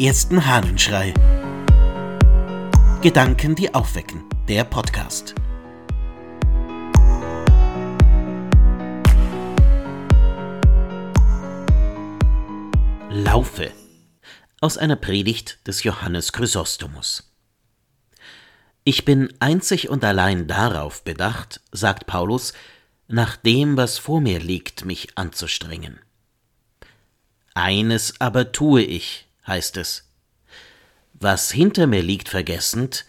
ersten Hahnenschrei. Gedanken, die aufwecken. Der Podcast. Laufe. Aus einer Predigt des Johannes Chrysostomus. Ich bin einzig und allein darauf bedacht, sagt Paulus, nach dem, was vor mir liegt, mich anzustrengen. Eines aber tue ich, heißt es. Was hinter mir liegt vergessend,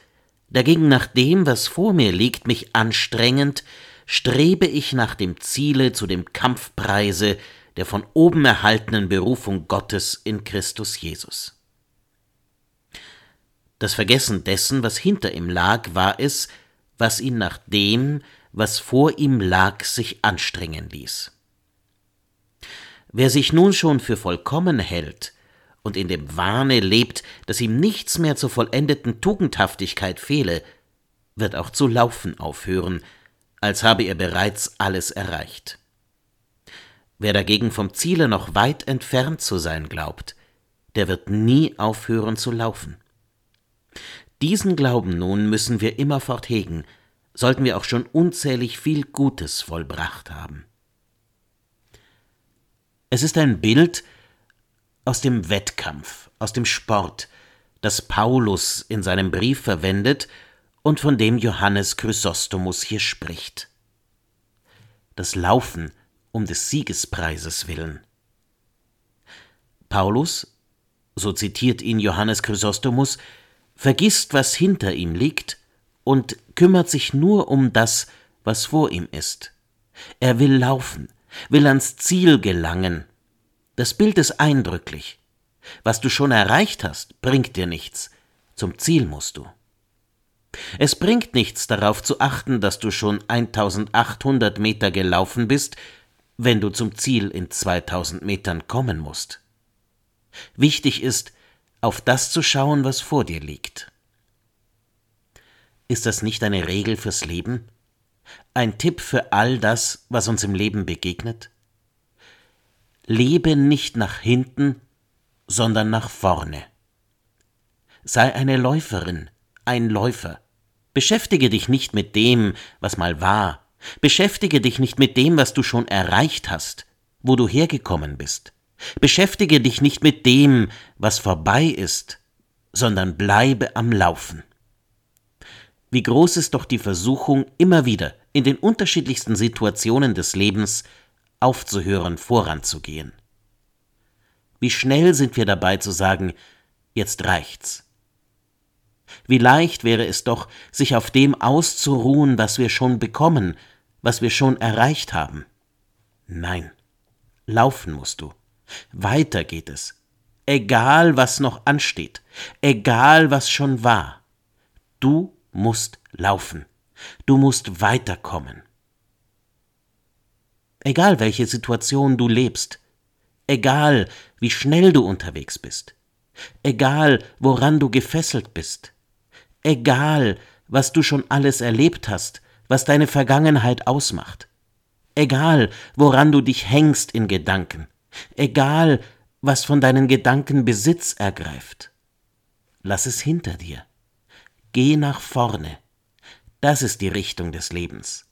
dagegen nach dem, was vor mir liegt, mich anstrengend, strebe ich nach dem Ziele zu dem Kampfpreise der von oben erhaltenen Berufung Gottes in Christus Jesus. Das Vergessen dessen, was hinter ihm lag, war es, was ihn nach dem, was vor ihm lag, sich anstrengen ließ. Wer sich nun schon für vollkommen hält und in dem Wahne lebt, dass ihm nichts mehr zur vollendeten Tugendhaftigkeit fehle, wird auch zu laufen aufhören, als habe er bereits alles erreicht. Wer dagegen vom Ziele noch weit entfernt zu sein glaubt, der wird nie aufhören zu laufen. Diesen Glauben nun müssen wir immerfort hegen, sollten wir auch schon unzählig viel Gutes vollbracht haben. Es ist ein Bild aus dem Wettkampf, aus dem Sport, das Paulus in seinem Brief verwendet und von dem Johannes Chrysostomus hier spricht. Das Laufen um des Siegespreises willen. Paulus, so zitiert ihn Johannes Chrysostomus, vergisst, was hinter ihm liegt und kümmert sich nur um das, was vor ihm ist. Er will laufen, will ans Ziel gelangen. Das Bild ist eindrücklich. Was du schon erreicht hast, bringt dir nichts. Zum Ziel musst du. Es bringt nichts darauf zu achten, dass du schon 1800 Meter gelaufen bist, wenn du zum Ziel in 2000 Metern kommen musst. Wichtig ist, auf das zu schauen, was vor dir liegt. Ist das nicht eine Regel fürs Leben? Ein Tipp für all das, was uns im Leben begegnet? Lebe nicht nach hinten, sondern nach vorne. Sei eine Läuferin, ein Läufer. Beschäftige dich nicht mit dem, was mal war. Beschäftige dich nicht mit dem, was du schon erreicht hast, wo du hergekommen bist. Beschäftige dich nicht mit dem, was vorbei ist, sondern bleibe am Laufen. Wie groß ist doch die Versuchung, immer wieder in den unterschiedlichsten Situationen des Lebens aufzuhören, voranzugehen. Wie schnell sind wir dabei zu sagen, jetzt reicht's. Wie leicht wäre es doch, sich auf dem auszuruhen, was wir schon bekommen, was wir schon erreicht haben. Nein, laufen musst du. Weiter geht es. Egal, was noch ansteht, egal, was schon war. Du musst laufen. Du musst weiterkommen. Egal welche Situation du lebst, egal wie schnell du unterwegs bist, egal woran du gefesselt bist, egal was du schon alles erlebt hast, was deine Vergangenheit ausmacht, egal woran du dich hängst in Gedanken, egal was von deinen Gedanken Besitz ergreift. Lass es hinter dir. Geh nach vorne. Das ist die Richtung des Lebens.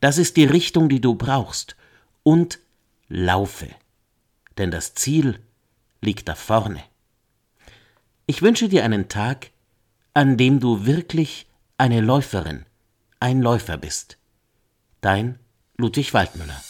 Das ist die Richtung, die du brauchst. Und laufe. Denn das Ziel liegt da vorne. Ich wünsche dir einen Tag, an dem du wirklich eine Läuferin, ein Läufer bist. Dein Ludwig Waldmüller.